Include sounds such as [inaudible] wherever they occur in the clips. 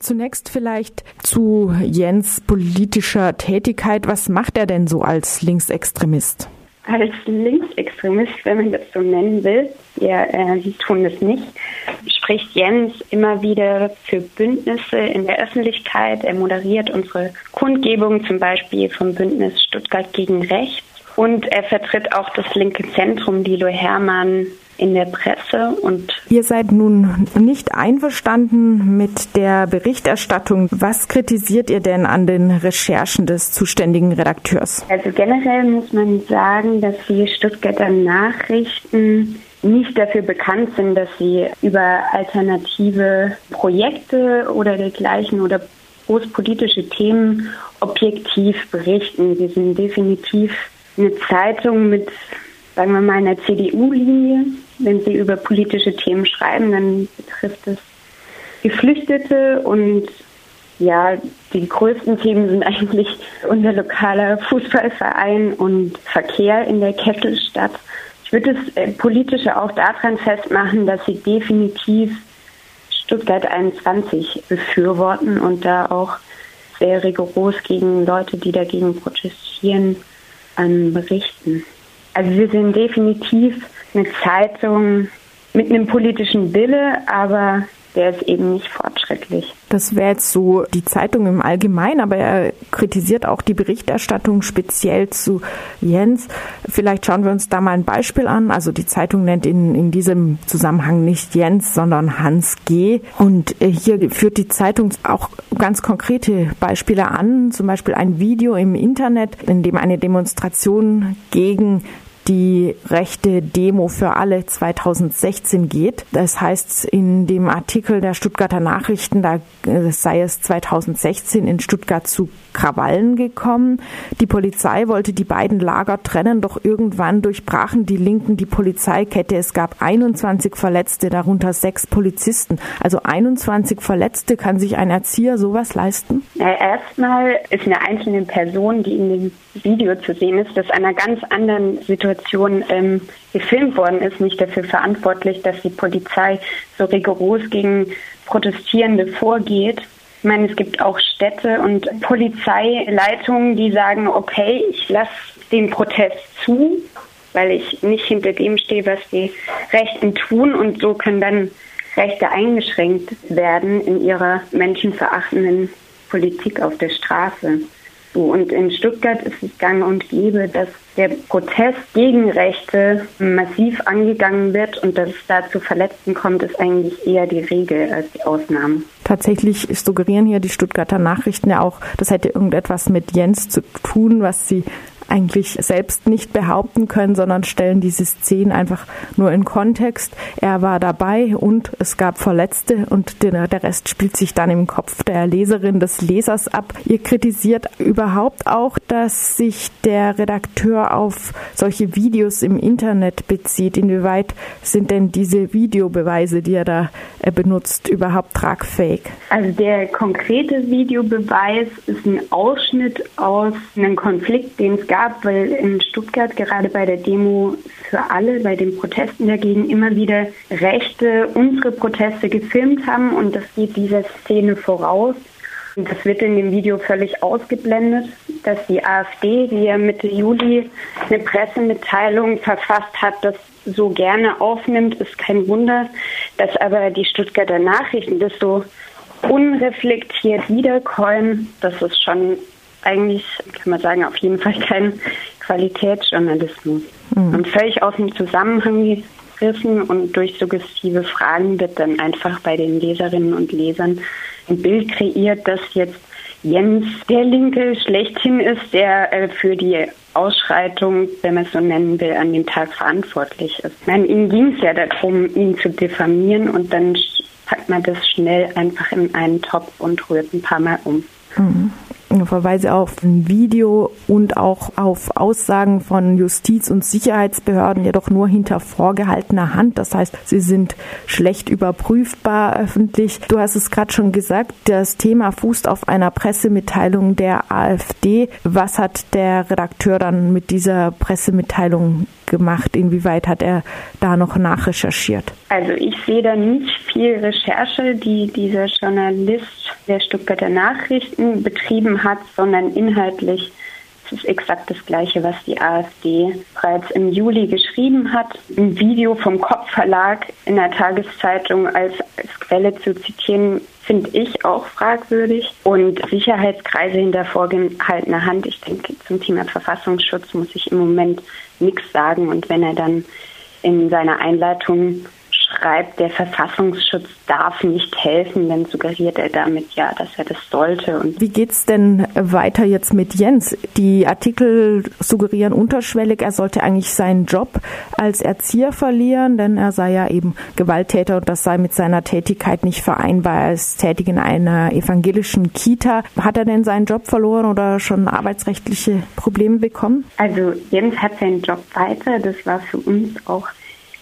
Zunächst vielleicht zu Jens politischer Tätigkeit. Was macht er denn so als Linksextremist? Als Linksextremist, wenn man das so nennen will, wir äh, tun es nicht, spricht Jens immer wieder für Bündnisse in der Öffentlichkeit. Er moderiert unsere Kundgebung zum Beispiel vom Bündnis Stuttgart gegen Rechts. Und er vertritt auch das linke Zentrum, Lilo Hermann, in der Presse und Ihr seid nun nicht einverstanden mit der Berichterstattung. Was kritisiert ihr denn an den Recherchen des zuständigen Redakteurs? Also generell muss man sagen, dass die Stuttgarter Nachrichten nicht dafür bekannt sind, dass sie über alternative Projekte oder dergleichen oder großpolitische Themen objektiv berichten. Sie sind definitiv eine Zeitung mit, sagen wir mal, einer CDU-Linie, wenn Sie über politische Themen schreiben, dann betrifft es Geflüchtete und ja, die größten Themen sind [laughs] eigentlich unser lokaler Fußballverein und Verkehr in der Kesselstadt. Ich würde das äh, Politische auch daran festmachen, dass sie definitiv Stuttgart 21 befürworten und da auch sehr rigoros gegen Leute, die dagegen protestieren, ähm, berichten. Also wir sind definitiv eine Zeitung mit einem politischen Wille, aber der ist eben nicht fortschrittlich. Das wäre jetzt so die Zeitung im Allgemeinen, aber er kritisiert auch die Berichterstattung speziell zu Jens. Vielleicht schauen wir uns da mal ein Beispiel an. Also die Zeitung nennt in, in diesem Zusammenhang nicht Jens, sondern Hans G. Und äh, hier führt die Zeitung auch ganz konkrete Beispiele an, zum Beispiel ein Video im Internet, in dem eine Demonstration gegen die rechte Demo für alle 2016 geht. Das heißt, in dem Artikel der Stuttgarter Nachrichten, da äh, sei es 2016 in Stuttgart zu Krawallen gekommen. Die Polizei wollte die beiden Lager trennen, doch irgendwann durchbrachen die Linken die Polizeikette. Es gab 21 Verletzte, darunter sechs Polizisten. Also 21 Verletzte, kann sich ein Erzieher sowas leisten? Ja, erstmal ist eine einzelne Person, die in dem Video zu sehen ist, das einer ganz anderen Situation ähm, gefilmt worden ist, nicht dafür verantwortlich, dass die Polizei so rigoros gegen Protestierende vorgeht. Ich meine, es gibt auch Städte und Polizeileitungen, die sagen, okay, ich lasse den Protest zu, weil ich nicht hinter dem stehe, was die Rechten tun und so können dann Rechte eingeschränkt werden in ihrer menschenverachtenden Politik auf der Straße. So, und in Stuttgart ist es gang und gäbe, dass der Protest gegen Rechte massiv angegangen wird und dass es da zu Verletzten kommt, ist eigentlich eher die Regel als die Ausnahme. Tatsächlich suggerieren hier die Stuttgarter Nachrichten ja auch, das hätte irgendetwas mit Jens zu tun, was sie eigentlich selbst nicht behaupten können, sondern stellen diese Szenen einfach nur in Kontext. Er war dabei und es gab Verletzte und der, Rest spielt sich dann im Kopf der Leserin des Lesers ab. Ihr kritisiert überhaupt auch, dass sich der Redakteur auf solche Videos im Internet bezieht. Inwieweit sind denn diese Videobeweise, die er da äh, benutzt, überhaupt tragfähig? Also der konkrete Videobeweis ist ein Ausschnitt aus einem Konflikt, den es gab gab, weil in Stuttgart gerade bei der Demo für alle, bei den Protesten dagegen immer wieder Rechte unsere Proteste gefilmt haben und das geht dieser Szene voraus. Und das wird in dem Video völlig ausgeblendet, dass die AfD, die ja Mitte Juli eine Pressemitteilung verfasst hat, das so gerne aufnimmt, ist kein Wunder, dass aber die Stuttgarter Nachrichten das so unreflektiert wiederkäuen, das ist schon eigentlich, kann man sagen, auf jeden Fall kein Qualitätsjournalismus. Mhm. Und völlig aus dem Zusammenhang gerissen und durch suggestive Fragen wird dann einfach bei den Leserinnen und Lesern ein Bild kreiert, dass jetzt Jens der Linke schlechthin ist, der äh, für die Ausschreitung, wenn man es so nennen will, an dem Tag verantwortlich ist. Meine, ihm ging es ja darum, ihn zu diffamieren und dann packt man das schnell einfach in einen Topf und rührt ein paar Mal um. Mhm. Verweise auf ein Video und auch auf Aussagen von Justiz- und Sicherheitsbehörden, jedoch nur hinter vorgehaltener Hand. Das heißt, sie sind schlecht überprüfbar öffentlich. Du hast es gerade schon gesagt, das Thema fußt auf einer Pressemitteilung der AfD. Was hat der Redakteur dann mit dieser Pressemitteilung gemacht? Inwieweit hat er da noch nachrecherchiert? Also ich sehe da nicht viel Recherche, die dieser Journalist der Stuttgarter Nachrichten betrieben hat, sondern inhaltlich es ist exakt das Gleiche, was die AfD bereits im Juli geschrieben hat. Ein Video vom Kopfverlag in der Tageszeitung als, als Quelle zu zitieren, finde ich auch fragwürdig. Und Sicherheitskreise hinter vorgehaltener Hand, ich denke, zum Thema Verfassungsschutz muss ich im Moment nichts sagen. Und wenn er dann in seiner Einleitung schreibt, der Verfassungsschutz darf nicht helfen, dann suggeriert er damit ja, dass er das sollte. Und Wie geht's denn weiter jetzt mit Jens? Die Artikel suggerieren unterschwellig, er sollte eigentlich seinen Job als Erzieher verlieren, denn er sei ja eben Gewalttäter und das sei mit seiner Tätigkeit nicht vereinbar. Er ist tätig in einer evangelischen Kita. Hat er denn seinen Job verloren oder schon arbeitsrechtliche Probleme bekommen? Also Jens hat seinen Job weiter. Das war für uns auch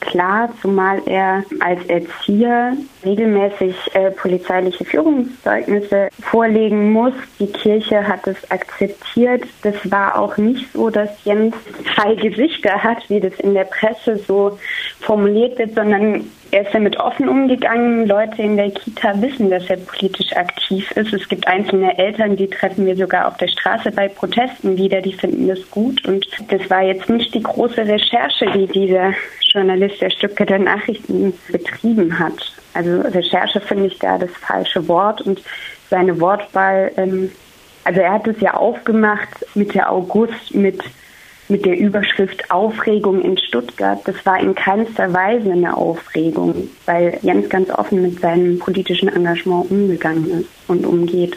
klar, zumal er als Erzieher regelmäßig äh, polizeiliche Führungszeugnisse vorlegen muss. Die Kirche hat es akzeptiert. Das war auch nicht so, dass Jens zwei Gesichter hat, wie das in der Presse so formuliert wird, sondern er ist damit offen umgegangen. Leute in der Kita wissen, dass er politisch aktiv ist. Es gibt einzelne Eltern, die treffen wir sogar auf der Straße bei Protesten wieder, die finden das gut. Und das war jetzt nicht die große Recherche, die dieser Journalist der Stuttgarter Nachrichten betrieben hat. Also Recherche finde ich da das falsche Wort und seine Wortwahl, ähm, also er hat es ja aufgemacht Mitte August mit mit der Überschrift Aufregung in Stuttgart, das war in keinster Weise eine Aufregung, weil Jens ganz offen mit seinem politischen Engagement umgegangen ist und umgeht.